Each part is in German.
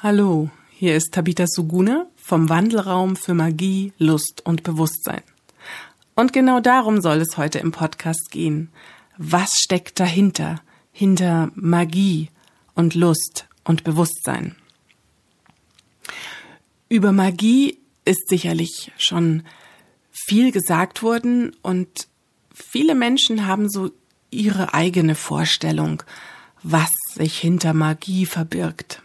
Hallo, hier ist Tabitha Suguna vom Wandelraum für Magie, Lust und Bewusstsein. Und genau darum soll es heute im Podcast gehen. Was steckt dahinter? Hinter Magie und Lust und Bewusstsein. Über Magie ist sicherlich schon viel gesagt worden und viele Menschen haben so ihre eigene Vorstellung, was sich hinter Magie verbirgt.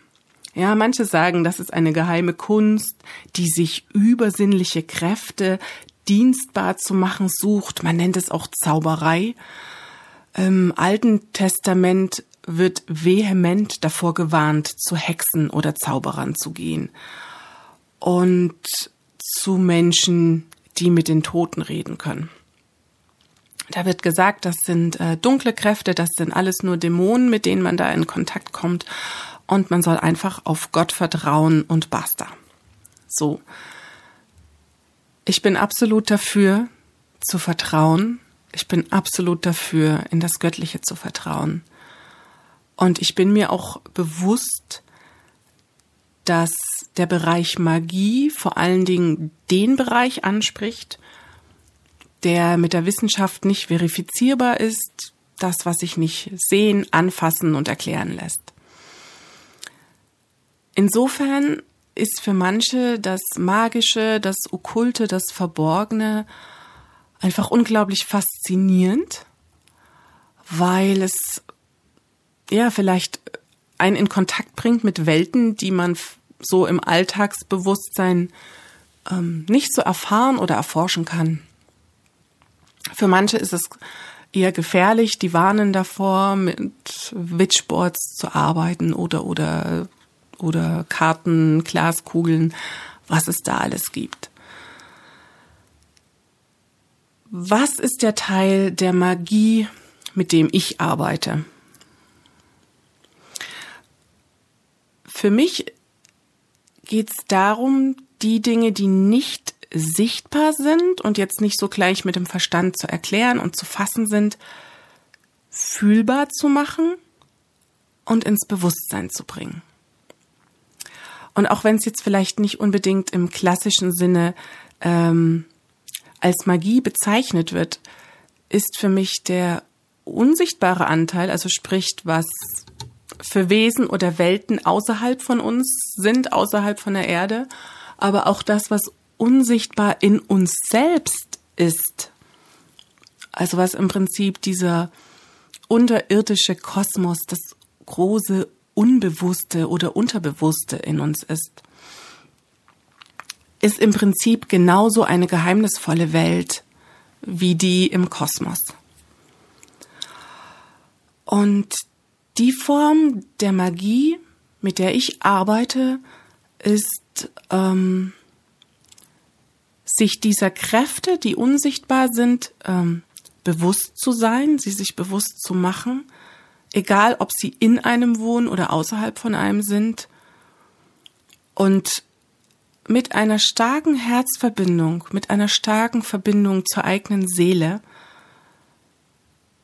Ja, manche sagen, das ist eine geheime Kunst, die sich übersinnliche Kräfte dienstbar zu machen sucht. Man nennt es auch Zauberei. Im Alten Testament wird vehement davor gewarnt, zu Hexen oder Zauberern zu gehen. Und zu Menschen, die mit den Toten reden können. Da wird gesagt, das sind äh, dunkle Kräfte, das sind alles nur Dämonen, mit denen man da in Kontakt kommt. Und man soll einfach auf Gott vertrauen und basta. So. Ich bin absolut dafür zu vertrauen. Ich bin absolut dafür, in das Göttliche zu vertrauen. Und ich bin mir auch bewusst, dass der Bereich Magie vor allen Dingen den Bereich anspricht, der mit der Wissenschaft nicht verifizierbar ist, das, was sich nicht sehen, anfassen und erklären lässt. Insofern ist für manche das Magische, das Okkulte, das Verborgene einfach unglaublich faszinierend, weil es ja vielleicht einen in Kontakt bringt mit Welten, die man so im Alltagsbewusstsein ähm, nicht so erfahren oder erforschen kann. Für manche ist es eher gefährlich, die warnen davor, mit Witchboards zu arbeiten oder, oder, oder Karten, Glaskugeln, was es da alles gibt. Was ist der Teil der Magie, mit dem ich arbeite? Für mich geht es darum, die Dinge, die nicht sichtbar sind und jetzt nicht so gleich mit dem Verstand zu erklären und zu fassen sind, fühlbar zu machen und ins Bewusstsein zu bringen. Und auch wenn es jetzt vielleicht nicht unbedingt im klassischen Sinne ähm, als Magie bezeichnet wird, ist für mich der unsichtbare Anteil, also spricht, was für Wesen oder Welten außerhalb von uns sind, außerhalb von der Erde, aber auch das, was unsichtbar in uns selbst ist. Also was im Prinzip dieser unterirdische Kosmos, das große Unbewusste oder Unterbewusste in uns ist, ist im Prinzip genauso eine geheimnisvolle Welt wie die im Kosmos. Und die Form der Magie, mit der ich arbeite, ist ähm, sich dieser Kräfte, die unsichtbar sind, ähm, bewusst zu sein, sie sich bewusst zu machen, egal ob sie in einem wohnen oder außerhalb von einem sind, und mit einer starken Herzverbindung, mit einer starken Verbindung zur eigenen Seele,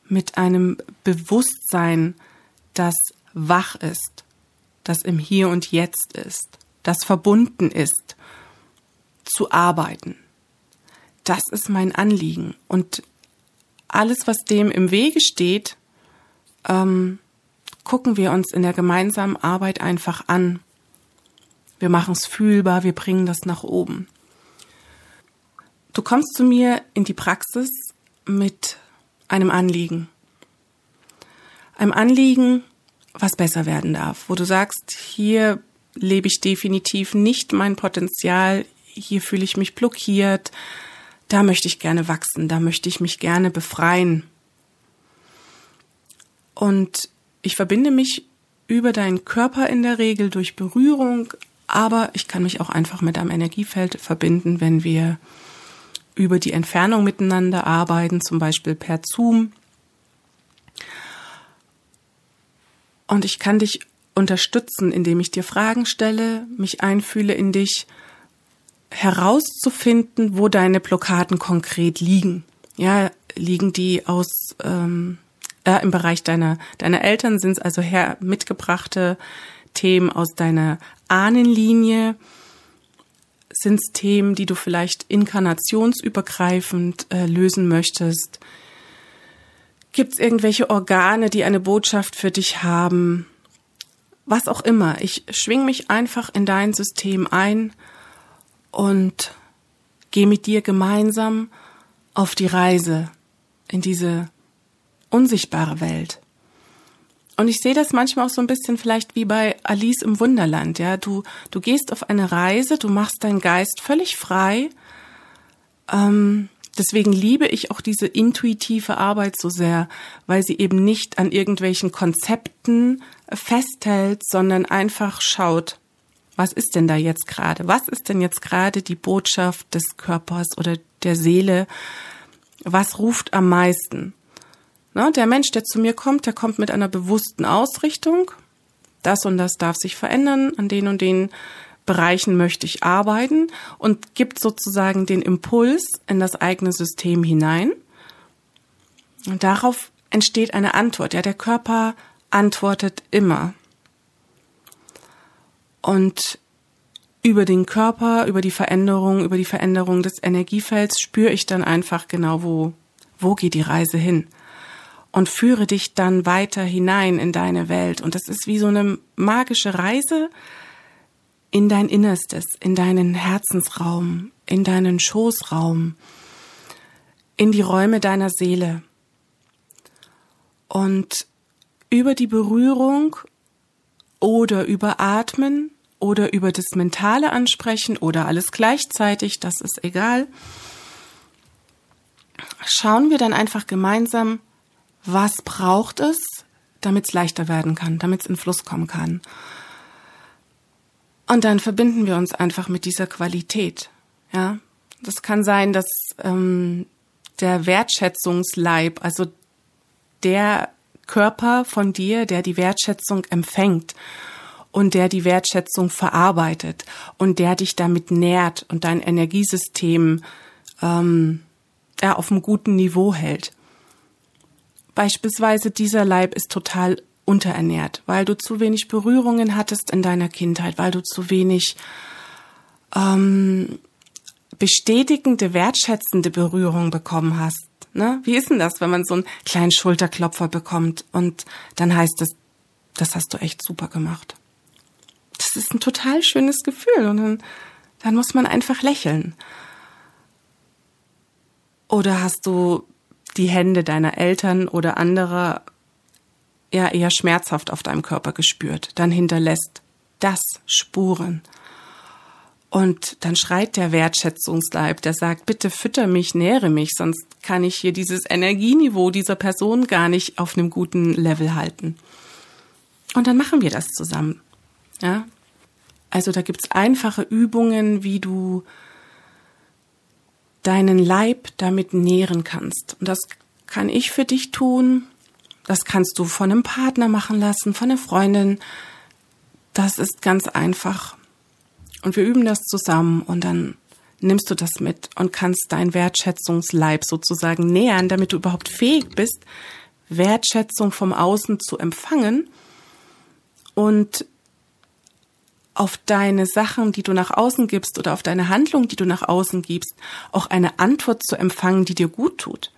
mit einem Bewusstsein, das wach ist, das im Hier und Jetzt ist, das verbunden ist, zu arbeiten. Das ist mein Anliegen. Und alles, was dem im Wege steht, ähm, gucken wir uns in der gemeinsamen Arbeit einfach an. Wir machen es fühlbar, wir bringen das nach oben. Du kommst zu mir in die Praxis mit einem Anliegen einem Anliegen, was besser werden darf, wo du sagst, hier lebe ich definitiv nicht mein Potenzial, hier fühle ich mich blockiert, da möchte ich gerne wachsen, da möchte ich mich gerne befreien. Und ich verbinde mich über deinen Körper in der Regel durch Berührung, aber ich kann mich auch einfach mit einem Energiefeld verbinden, wenn wir über die Entfernung miteinander arbeiten, zum Beispiel per Zoom Und ich kann dich unterstützen, indem ich dir Fragen stelle, mich einfühle in dich, herauszufinden, wo deine Blockaden konkret liegen. Ja, liegen die aus ähm, äh, im Bereich deiner deiner Eltern sind es also her mitgebrachte Themen aus deiner Ahnenlinie? Sind es Themen, die du vielleicht inkarnationsübergreifend äh, lösen möchtest? Gibt es irgendwelche Organe, die eine Botschaft für dich haben? Was auch immer. Ich schwing mich einfach in dein System ein und gehe mit dir gemeinsam auf die Reise in diese unsichtbare Welt. Und ich sehe das manchmal auch so ein bisschen vielleicht wie bei Alice im Wunderland, ja. Du, du gehst auf eine Reise, du machst deinen Geist völlig frei. Ähm, deswegen liebe ich auch diese intuitive Arbeit so sehr, weil sie eben nicht an irgendwelchen Konzepten festhält, sondern einfach schaut, was ist denn da jetzt gerade? Was ist denn jetzt gerade die Botschaft des Körpers oder der Seele? Was ruft am meisten? Na, der Mensch, der zu mir kommt, der kommt mit einer bewussten Ausrichtung. Das und das darf sich verändern. An den und den Bereichen möchte ich arbeiten und gibt sozusagen den Impuls in das eigene System hinein. Und darauf entsteht eine Antwort. Ja, der Körper antwortet immer. Und über den Körper, über die Veränderung, über die Veränderung des Energiefelds spüre ich dann einfach genau, wo, wo geht die Reise hin und führe dich dann weiter hinein in deine Welt. Und das ist wie so eine magische Reise in dein Innerstes, in deinen Herzensraum, in deinen Schoßraum, in die Räume deiner Seele. Und über die Berührung oder über Atmen oder über das mentale Ansprechen oder alles gleichzeitig, das ist egal, schauen wir dann einfach gemeinsam, was braucht es, damit es leichter werden kann, damit es in Fluss kommen kann. Und dann verbinden wir uns einfach mit dieser Qualität. Ja, das kann sein, dass ähm, der Wertschätzungsleib, also der Körper von dir, der die Wertschätzung empfängt und der die Wertschätzung verarbeitet und der dich damit nährt und dein Energiesystem ähm, ja, auf einem guten Niveau hält. Beispielsweise dieser Leib ist total unterernährt, weil du zu wenig Berührungen hattest in deiner Kindheit, weil du zu wenig ähm, bestätigende, wertschätzende Berührung bekommen hast. Ne? Wie ist denn das, wenn man so einen kleinen Schulterklopfer bekommt und dann heißt es, das hast du echt super gemacht. Das ist ein total schönes Gefühl und dann, dann muss man einfach lächeln. Oder hast du die Hände deiner Eltern oder anderer ja eher schmerzhaft auf deinem Körper gespürt, dann hinterlässt das Spuren. Und dann schreit der Wertschätzungsleib, der sagt, bitte fütter mich, nähre mich, sonst kann ich hier dieses Energieniveau dieser Person gar nicht auf einem guten Level halten. Und dann machen wir das zusammen. Ja? Also da gibt's einfache Übungen, wie du deinen Leib damit nähren kannst. Und das kann ich für dich tun. Das kannst du von einem Partner machen lassen, von einer Freundin. Das ist ganz einfach. Und wir üben das zusammen und dann nimmst du das mit und kannst dein Wertschätzungsleib sozusagen nähern, damit du überhaupt fähig bist, Wertschätzung vom Außen zu empfangen und auf deine Sachen, die du nach außen gibst oder auf deine Handlung, die du nach außen gibst, auch eine Antwort zu empfangen, die dir gut tut.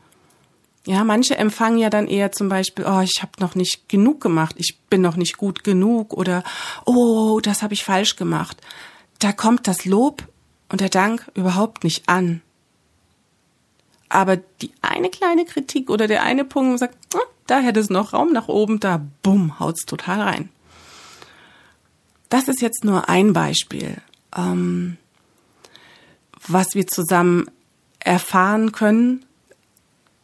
Ja, manche empfangen ja dann eher zum Beispiel, oh, ich habe noch nicht genug gemacht, ich bin noch nicht gut genug oder oh, das habe ich falsch gemacht. Da kommt das Lob und der Dank überhaupt nicht an. Aber die eine kleine Kritik oder der eine Punkt sagt, oh, da hätte es noch Raum nach oben, da bumm, haut's total rein. Das ist jetzt nur ein Beispiel, ähm, was wir zusammen erfahren können,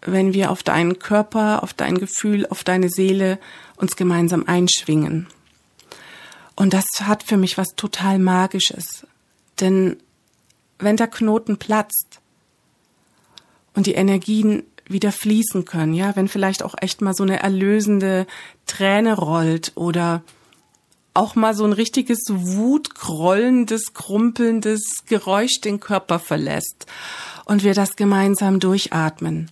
wenn wir auf deinen Körper, auf dein Gefühl, auf deine Seele uns gemeinsam einschwingen. Und das hat für mich was total Magisches. Denn wenn der Knoten platzt und die Energien wieder fließen können, ja, wenn vielleicht auch echt mal so eine erlösende Träne rollt oder auch mal so ein richtiges wutgrollendes, krumpelndes Geräusch den Körper verlässt und wir das gemeinsam durchatmen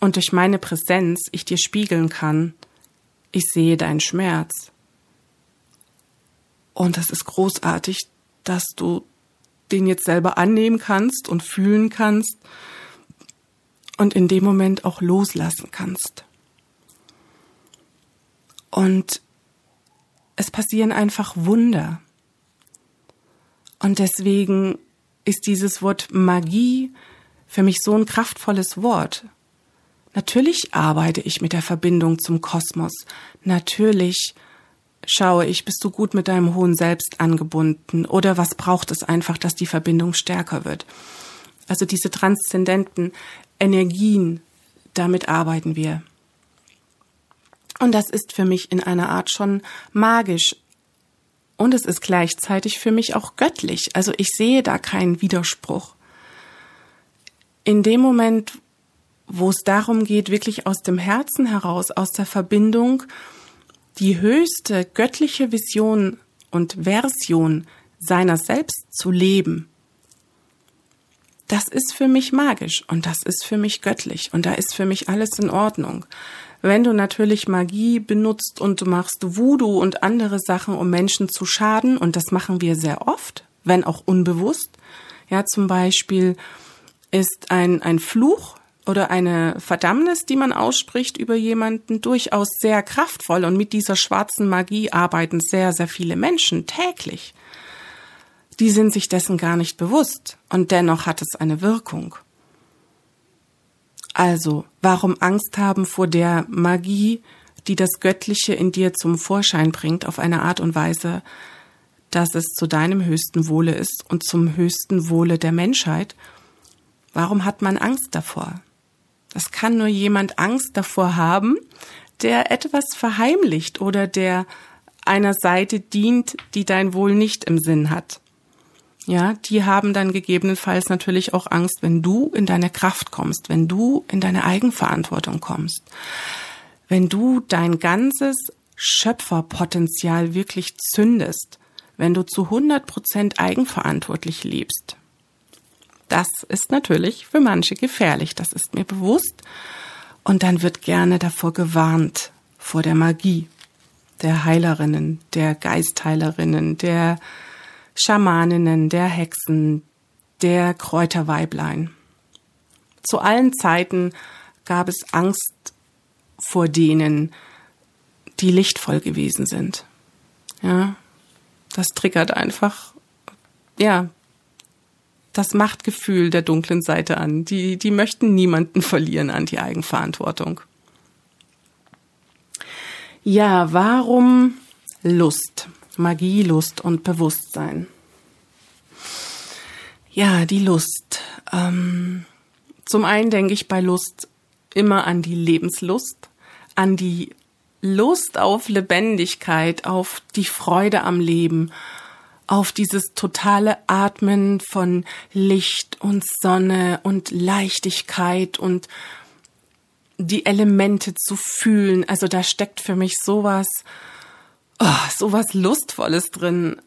und durch meine Präsenz ich dir spiegeln kann, ich sehe deinen Schmerz. Und das ist großartig, dass du den jetzt selber annehmen kannst und fühlen kannst und in dem Moment auch loslassen kannst. Und es passieren einfach Wunder. Und deswegen ist dieses Wort Magie für mich so ein kraftvolles Wort. Natürlich arbeite ich mit der Verbindung zum Kosmos. Natürlich schaue ich, bist du gut mit deinem hohen Selbst angebunden oder was braucht es einfach, dass die Verbindung stärker wird. Also diese transzendenten Energien, damit arbeiten wir. Und das ist für mich in einer Art schon magisch. Und es ist gleichzeitig für mich auch göttlich. Also ich sehe da keinen Widerspruch. In dem Moment, wo es darum geht, wirklich aus dem Herzen heraus, aus der Verbindung, die höchste göttliche Vision und Version seiner selbst zu leben, das ist für mich magisch und das ist für mich göttlich und da ist für mich alles in Ordnung. Wenn du natürlich Magie benutzt und du machst Voodoo und andere Sachen, um Menschen zu schaden, und das machen wir sehr oft, wenn auch unbewusst, ja, zum Beispiel ist ein, ein Fluch oder eine Verdammnis, die man ausspricht über jemanden, durchaus sehr kraftvoll und mit dieser schwarzen Magie arbeiten sehr, sehr viele Menschen täglich die sind sich dessen gar nicht bewusst und dennoch hat es eine Wirkung. Also, warum Angst haben vor der Magie, die das Göttliche in dir zum Vorschein bringt, auf eine Art und Weise, dass es zu deinem höchsten Wohle ist und zum höchsten Wohle der Menschheit? Warum hat man Angst davor? Das kann nur jemand Angst davor haben, der etwas verheimlicht oder der einer Seite dient, die dein Wohl nicht im Sinn hat. Ja, die haben dann gegebenenfalls natürlich auch Angst, wenn du in deine Kraft kommst, wenn du in deine Eigenverantwortung kommst, wenn du dein ganzes Schöpferpotenzial wirklich zündest, wenn du zu 100 Prozent eigenverantwortlich lebst. Das ist natürlich für manche gefährlich, das ist mir bewusst. Und dann wird gerne davor gewarnt, vor der Magie der Heilerinnen, der Geistheilerinnen, der Schamaninnen, der Hexen, der Kräuterweiblein. Zu allen Zeiten gab es Angst vor denen, die lichtvoll gewesen sind. Ja, das triggert einfach, ja, das Machtgefühl der dunklen Seite an. Die, die möchten niemanden verlieren an die Eigenverantwortung. Ja, warum Lust? Magie, Lust und Bewusstsein. Ja, die Lust. Ähm, zum einen denke ich bei Lust immer an die Lebenslust, an die Lust auf Lebendigkeit, auf die Freude am Leben, auf dieses totale Atmen von Licht und Sonne und Leichtigkeit und die Elemente zu fühlen. Also da steckt für mich sowas oh, so was Lustvolles drin.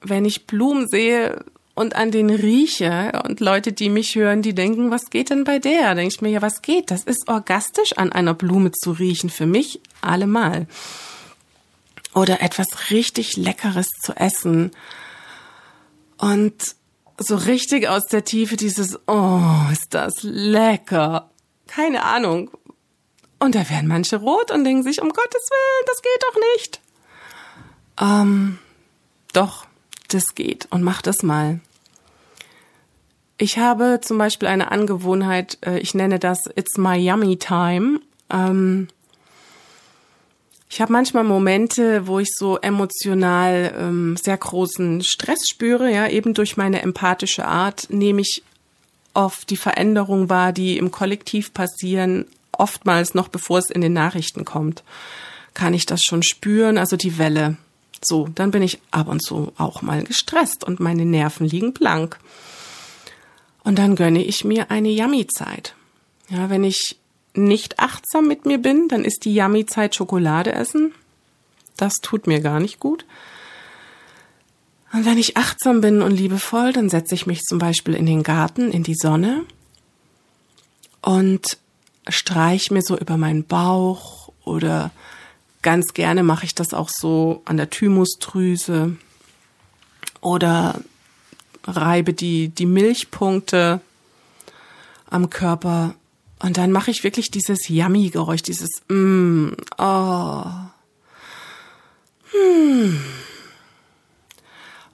Wenn ich Blumen sehe und an den rieche und Leute, die mich hören, die denken, was geht denn bei der? Denke ich mir, ja, was geht? Das ist orgastisch an einer Blume zu riechen. Für mich allemal. Oder etwas richtig Leckeres zu essen. Und so richtig aus der Tiefe dieses, oh, ist das lecker. Keine Ahnung. Und da werden manche rot und denken sich, um Gottes Willen, das geht doch nicht. Ähm, doch, das geht und mach das mal. Ich habe zum Beispiel eine Angewohnheit, äh, ich nenne das It's My Yummy Time. Ähm, ich habe manchmal Momente, wo ich so emotional ähm, sehr großen Stress spüre, ja, eben durch meine empathische Art nehme ich oft die Veränderung wahr, die im Kollektiv passieren, oftmals noch bevor es in den Nachrichten kommt. Kann ich das schon spüren, also die Welle. So, dann bin ich ab und zu auch mal gestresst und meine Nerven liegen blank. Und dann gönne ich mir eine Yummy-Zeit. Ja, wenn ich nicht achtsam mit mir bin, dann ist die Yummy-Zeit Schokolade essen. Das tut mir gar nicht gut. Und wenn ich achtsam bin und liebevoll, dann setze ich mich zum Beispiel in den Garten, in die Sonne und streich mir so über meinen Bauch oder Ganz gerne mache ich das auch so an der Thymusdrüse oder reibe die, die Milchpunkte am Körper und dann mache ich wirklich dieses Yummy-Geräusch, dieses mm, oh. Hm.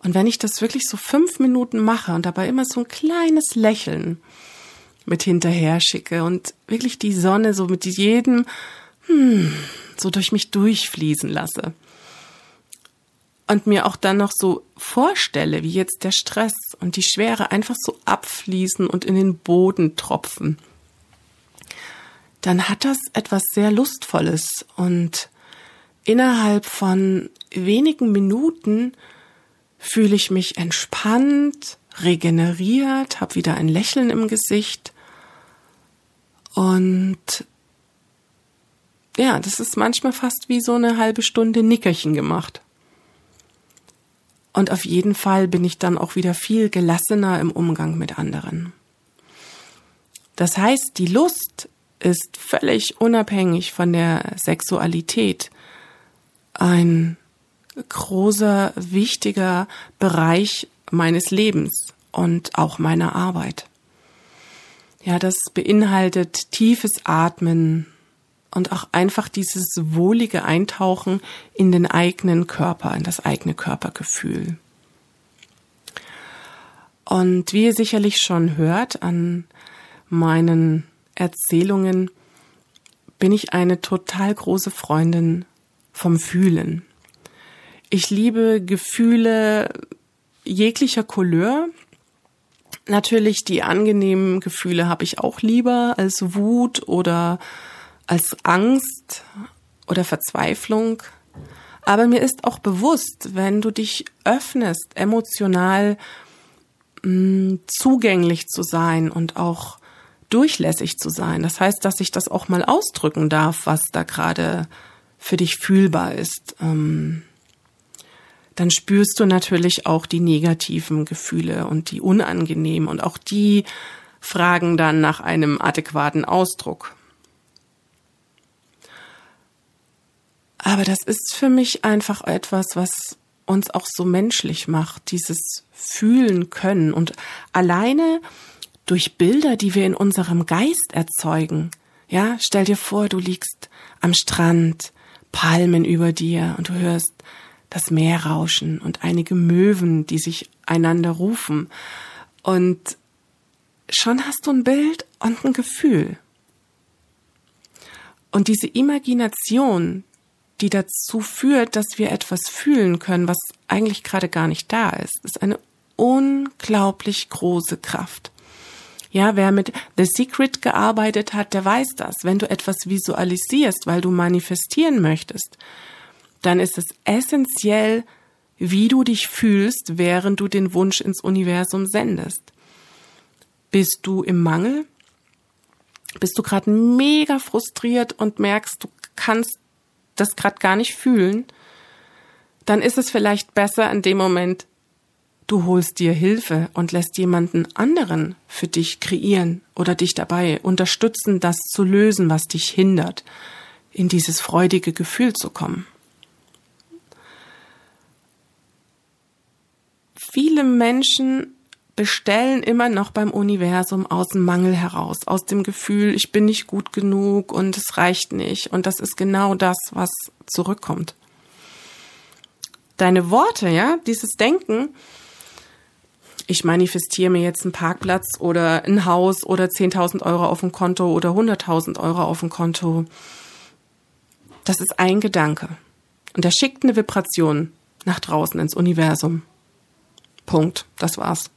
Und wenn ich das wirklich so fünf Minuten mache und dabei immer so ein kleines Lächeln mit hinterher schicke und wirklich die Sonne so mit jedem hm, so durch mich durchfließen lasse, und mir auch dann noch so vorstelle, wie jetzt der Stress und die Schwere einfach so abfließen und in den Boden tropfen, dann hat das etwas sehr Lustvolles und innerhalb von wenigen Minuten fühle ich mich entspannt, regeneriert, habe wieder ein Lächeln im Gesicht und ja, das ist manchmal fast wie so eine halbe Stunde Nickerchen gemacht. Und auf jeden Fall bin ich dann auch wieder viel gelassener im Umgang mit anderen. Das heißt, die Lust ist völlig unabhängig von der Sexualität ein großer, wichtiger Bereich meines Lebens und auch meiner Arbeit. Ja, das beinhaltet tiefes Atmen, und auch einfach dieses wohlige Eintauchen in den eigenen Körper, in das eigene Körpergefühl. Und wie ihr sicherlich schon hört an meinen Erzählungen, bin ich eine total große Freundin vom Fühlen. Ich liebe Gefühle jeglicher Couleur. Natürlich die angenehmen Gefühle habe ich auch lieber als Wut oder als Angst oder Verzweiflung. Aber mir ist auch bewusst, wenn du dich öffnest, emotional mh, mm, zugänglich zu sein und auch durchlässig zu sein. Das heißt, dass ich das auch mal ausdrücken darf, was da gerade für dich fühlbar ist. Ähm, dann spürst du natürlich auch die negativen Gefühle und die unangenehmen und auch die fragen dann nach einem adäquaten Ausdruck. Aber das ist für mich einfach etwas, was uns auch so menschlich macht, dieses Fühlen können und alleine durch Bilder, die wir in unserem Geist erzeugen. Ja, stell dir vor, du liegst am Strand, Palmen über dir und du hörst das Meer rauschen und einige Möwen, die sich einander rufen. Und schon hast du ein Bild und ein Gefühl. Und diese Imagination, die dazu führt, dass wir etwas fühlen können, was eigentlich gerade gar nicht da ist, ist eine unglaublich große Kraft. Ja, wer mit The Secret gearbeitet hat, der weiß das. Wenn du etwas visualisierst, weil du manifestieren möchtest, dann ist es essentiell, wie du dich fühlst, während du den Wunsch ins Universum sendest. Bist du im Mangel? Bist du gerade mega frustriert und merkst, du kannst das gerade gar nicht fühlen, dann ist es vielleicht besser in dem Moment, du holst dir Hilfe und lässt jemanden anderen für dich kreieren oder dich dabei unterstützen, das zu lösen, was dich hindert, in dieses freudige Gefühl zu kommen. Viele Menschen bestellen immer noch beim Universum aus dem Mangel heraus, aus dem Gefühl, ich bin nicht gut genug und es reicht nicht. Und das ist genau das, was zurückkommt. Deine Worte, ja, dieses Denken, ich manifestiere mir jetzt einen Parkplatz oder ein Haus oder 10.000 Euro auf dem Konto oder 100.000 Euro auf dem Konto. Das ist ein Gedanke. Und der schickt eine Vibration nach draußen ins Universum. Punkt. Das war's.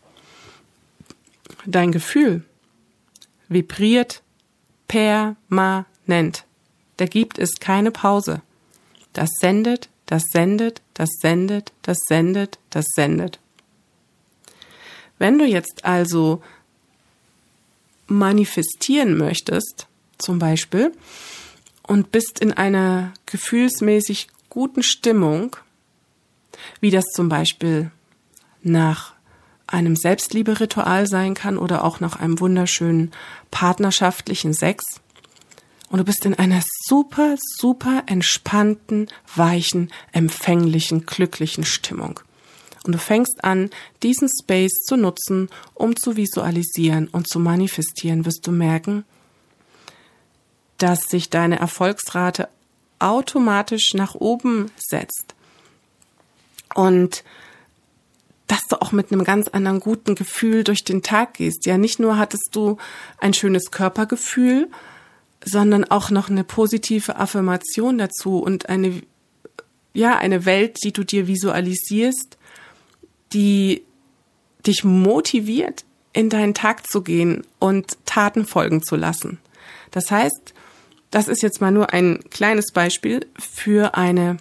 Dein Gefühl vibriert permanent. Da gibt es keine Pause. Das sendet, das sendet, das sendet, das sendet, das sendet. Wenn du jetzt also manifestieren möchtest, zum Beispiel, und bist in einer gefühlsmäßig guten Stimmung, wie das zum Beispiel nach einem Selbstlieberitual sein kann oder auch nach einem wunderschönen partnerschaftlichen Sex. Und du bist in einer super, super entspannten, weichen, empfänglichen, glücklichen Stimmung. und du fängst an, diesen Space zu nutzen, um zu visualisieren und zu manifestieren, wirst du merken, dass sich deine Erfolgsrate automatisch nach oben setzt. Und dass du auch mit einem ganz anderen guten Gefühl durch den Tag gehst. Ja, nicht nur hattest du ein schönes Körpergefühl, sondern auch noch eine positive Affirmation dazu und eine, ja, eine Welt, die du dir visualisierst, die dich motiviert, in deinen Tag zu gehen und Taten folgen zu lassen. Das heißt, das ist jetzt mal nur ein kleines Beispiel für eine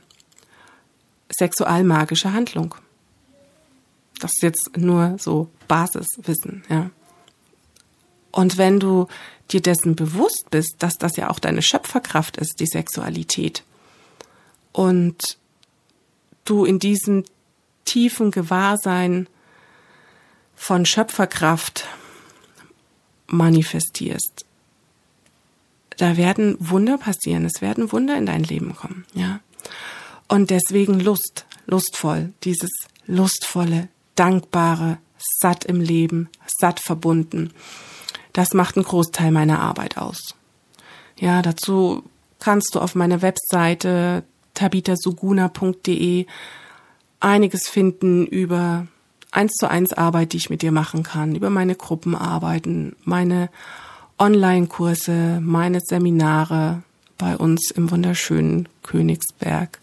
sexualmagische Handlung. Das ist jetzt nur so Basiswissen, ja. Und wenn du dir dessen bewusst bist, dass das ja auch deine Schöpferkraft ist, die Sexualität, und du in diesem tiefen Gewahrsein von Schöpferkraft manifestierst, da werden Wunder passieren, es werden Wunder in dein Leben kommen, ja. Und deswegen Lust, lustvoll, dieses lustvolle, dankbare, satt im Leben, satt verbunden. Das macht einen Großteil meiner Arbeit aus. Ja, dazu kannst du auf meiner Webseite tabitasuguna.de einiges finden über eins zu eins Arbeit, die ich mit dir machen kann, über meine Gruppenarbeiten, meine Online-Kurse, meine Seminare bei uns im wunderschönen Königsberg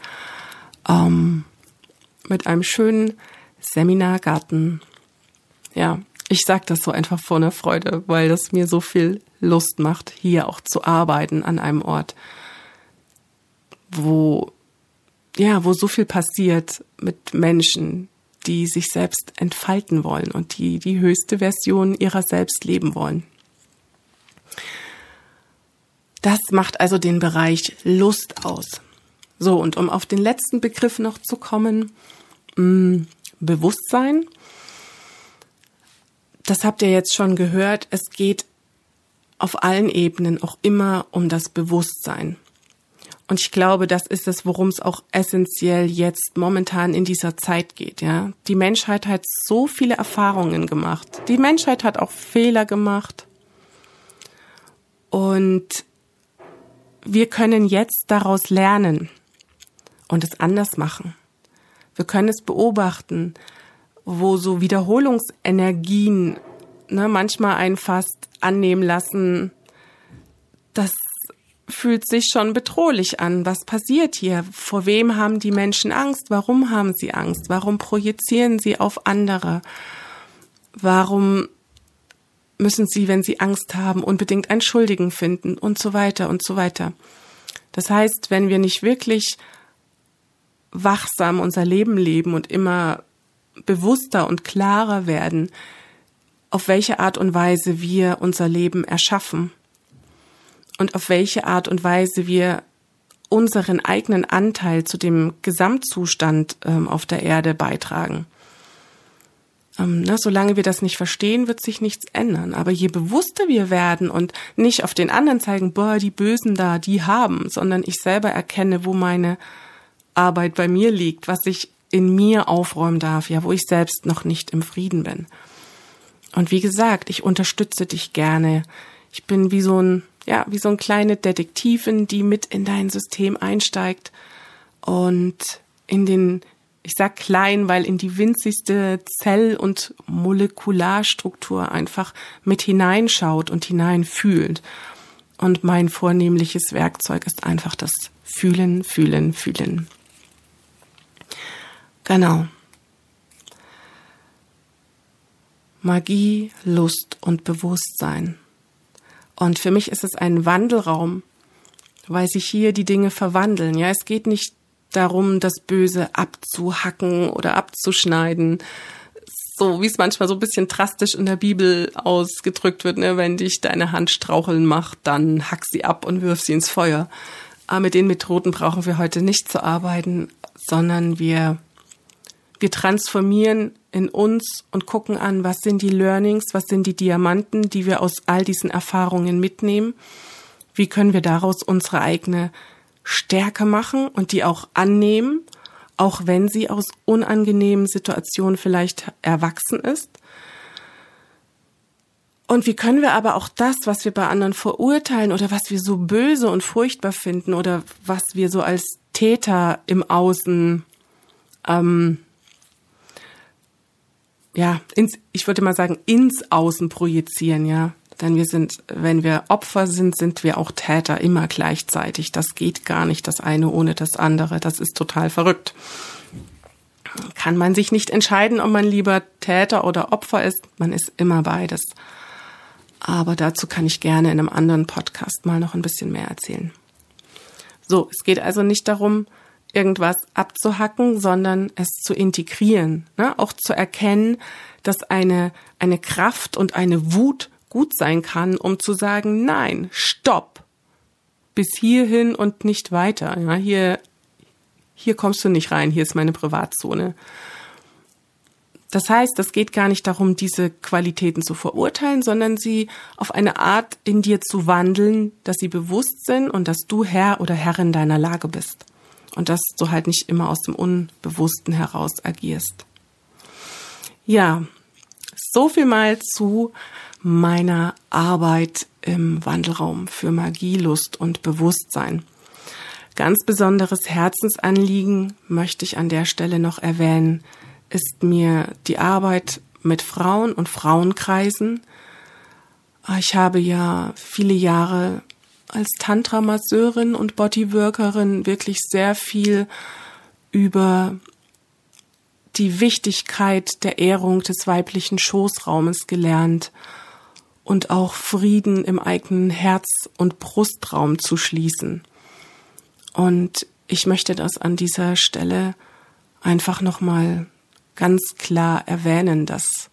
ähm, mit einem schönen Seminargarten. Ja, ich sag das so einfach vor einer Freude, weil das mir so viel Lust macht, hier auch zu arbeiten an einem Ort, wo ja, wo so viel passiert mit Menschen, die sich selbst entfalten wollen und die die höchste Version ihrer selbst leben wollen. Das macht also den Bereich Lust aus. So, und um auf den letzten Begriff noch zu kommen, mh, mm, Bewusstsein. Das habt ihr jetzt schon gehört. Es geht auf allen Ebenen auch immer um das Bewusstsein. Und ich glaube, das ist es, worum es auch essentiell jetzt momentan in dieser Zeit geht, ja. Die Menschheit hat so viele Erfahrungen gemacht. Die Menschheit hat auch Fehler gemacht. Und wir können jetzt daraus lernen und es anders machen. Wir können es beobachten, wo so Wiederholungsenergien ne, manchmal einen fast annehmen lassen, das fühlt sich schon bedrohlich an. Was passiert hier? Vor wem haben die Menschen Angst? Warum haben sie Angst? Warum projizieren sie auf andere? Warum müssen sie, wenn sie Angst haben, unbedingt einen Schuldigen finden und so weiter und so weiter. Das heißt, wenn wir nicht wirklich wachsam unser Leben leben und immer bewusster und klarer werden, auf welche Art und Weise wir unser Leben erschaffen und auf welche Art und Weise wir unseren eigenen Anteil zu dem Gesamtzustand ähm, auf der Erde beitragen. Ähm, ne, solange wir das nicht verstehen, wird sich nichts ändern. Aber je bewusster wir werden und nicht auf den anderen zeigen, boah, die Bösen da, die haben, sondern ich selber erkenne, wo meine Arbeit bei mir liegt, was ich in mir aufräumen darf, ja, wo ich selbst noch nicht im Frieden bin. Und wie gesagt, ich unterstütze dich gerne. Ich bin wie so ein, ja, wie so ein kleine Detektivin, die mit in dein System einsteigt und in den ich sag klein, weil in die winzigste Zell- und Molekularstruktur einfach mit hineinschaut und hineinfühlt. Und mein vornehmliches Werkzeug ist einfach das Fühlen, Fühlen, Fühlen. Genau. Magie, Lust und Bewusstsein. Und für mich ist es ein Wandelraum, weil sich hier die Dinge verwandeln. Ja, es geht nicht darum, das Böse abzuhacken oder abzuschneiden. So wie es manchmal so ein bisschen drastisch in der Bibel ausgedrückt wird, ne? wenn dich deine Hand straucheln macht, dann hack sie ab und wirf sie ins Feuer. Aber mit den Methoden brauchen wir heute nicht zu arbeiten, sondern wir, wir transformieren in uns und gucken an, was sind die Learnings, was sind die Diamanten, die wir aus all diesen Erfahrungen mitnehmen. Wie können wir daraus unsere eigene Stärke machen und die auch annehmen, auch wenn sie aus unangenehmen Situationen vielleicht erwachsen ist. Und wie können wir aber auch das, was wir bei anderen verurteilen oder was wir so böse und furchtbar finden oder was wir so als Täter im Außen, ähm, ja, ins, ich würde mal sagen, ins Außen projizieren, ja. Denn wir sind, wenn wir Opfer sind, sind wir auch Täter immer gleichzeitig. Das geht gar nicht, das eine ohne das andere. Das ist total verrückt. Kann man sich nicht entscheiden, ob man lieber Täter oder Opfer ist. Man ist immer beides. Aber dazu kann ich gerne in einem anderen Podcast mal noch ein bisschen mehr erzählen. So, es geht also nicht darum, irgendwas abzuhacken, sondern es zu integrieren, ne? auch zu erkennen, dass eine, eine Kraft und eine Wut gut sein kann, um zu sagen, nein, stopp, bis hierhin und nicht weiter. Ja, hier, hier kommst du nicht rein, hier ist meine Privatzone. Das heißt, es geht gar nicht darum, diese Qualitäten zu verurteilen, sondern sie auf eine Art in dir zu wandeln, dass sie bewusst sind und dass du Herr oder Herrin deiner Lage bist. Und dass du halt nicht immer aus dem Unbewussten heraus agierst. Ja, so viel mal zu meiner Arbeit im Wandelraum für Magie, Lust und Bewusstsein. Ganz besonderes Herzensanliegen möchte ich an der Stelle noch erwähnen, ist mir die Arbeit mit Frauen und Frauenkreisen. Ich habe ja viele Jahre als Tantra-Masseurin und Bodyworkerin wirklich sehr viel über die Wichtigkeit der Ehrung des weiblichen Schoßraumes gelernt und auch Frieden im eigenen Herz- und Brustraum zu schließen. Und ich möchte das an dieser Stelle einfach nochmal ganz klar erwähnen, dass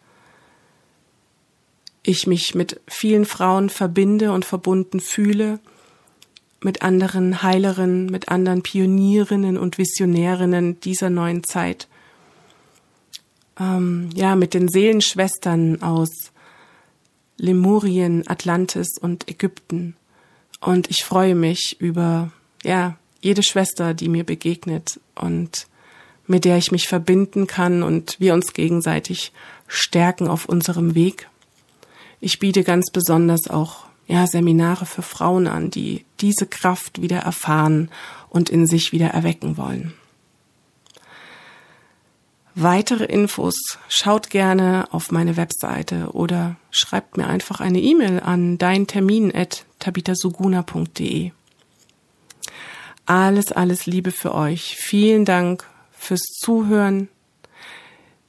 ich mich mit vielen Frauen verbinde und verbunden fühle, mit anderen Heilerinnen, mit anderen Pionierinnen und Visionärinnen dieser neuen Zeit. Ähm, ja, mit den Seelenschwestern aus Lemurien, Atlantis und Ägypten. Und ich freue mich über, ja, jede Schwester, die mir begegnet und mit der ich mich verbinden kann und wir uns gegenseitig stärken auf unserem Weg. Ich biete ganz besonders auch ja, Seminare für Frauen an, die diese Kraft wieder erfahren und in sich wieder erwecken wollen. Weitere Infos schaut gerne auf meine Webseite oder schreibt mir einfach eine E-Mail an deintermin@tabitasuguna.de. Alles, alles Liebe für euch. Vielen Dank fürs Zuhören.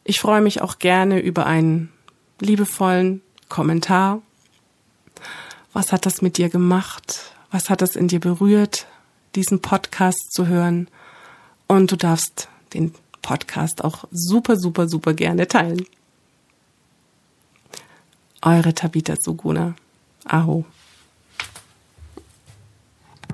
Ich freue mich auch gerne über einen liebevollen Kommentar. Was hat das mit dir gemacht? Was hat das in dir berührt, diesen Podcast zu hören? Und du darfst den Podcast auch super, super, super gerne teilen. Eure Tabita Suguna. Aho.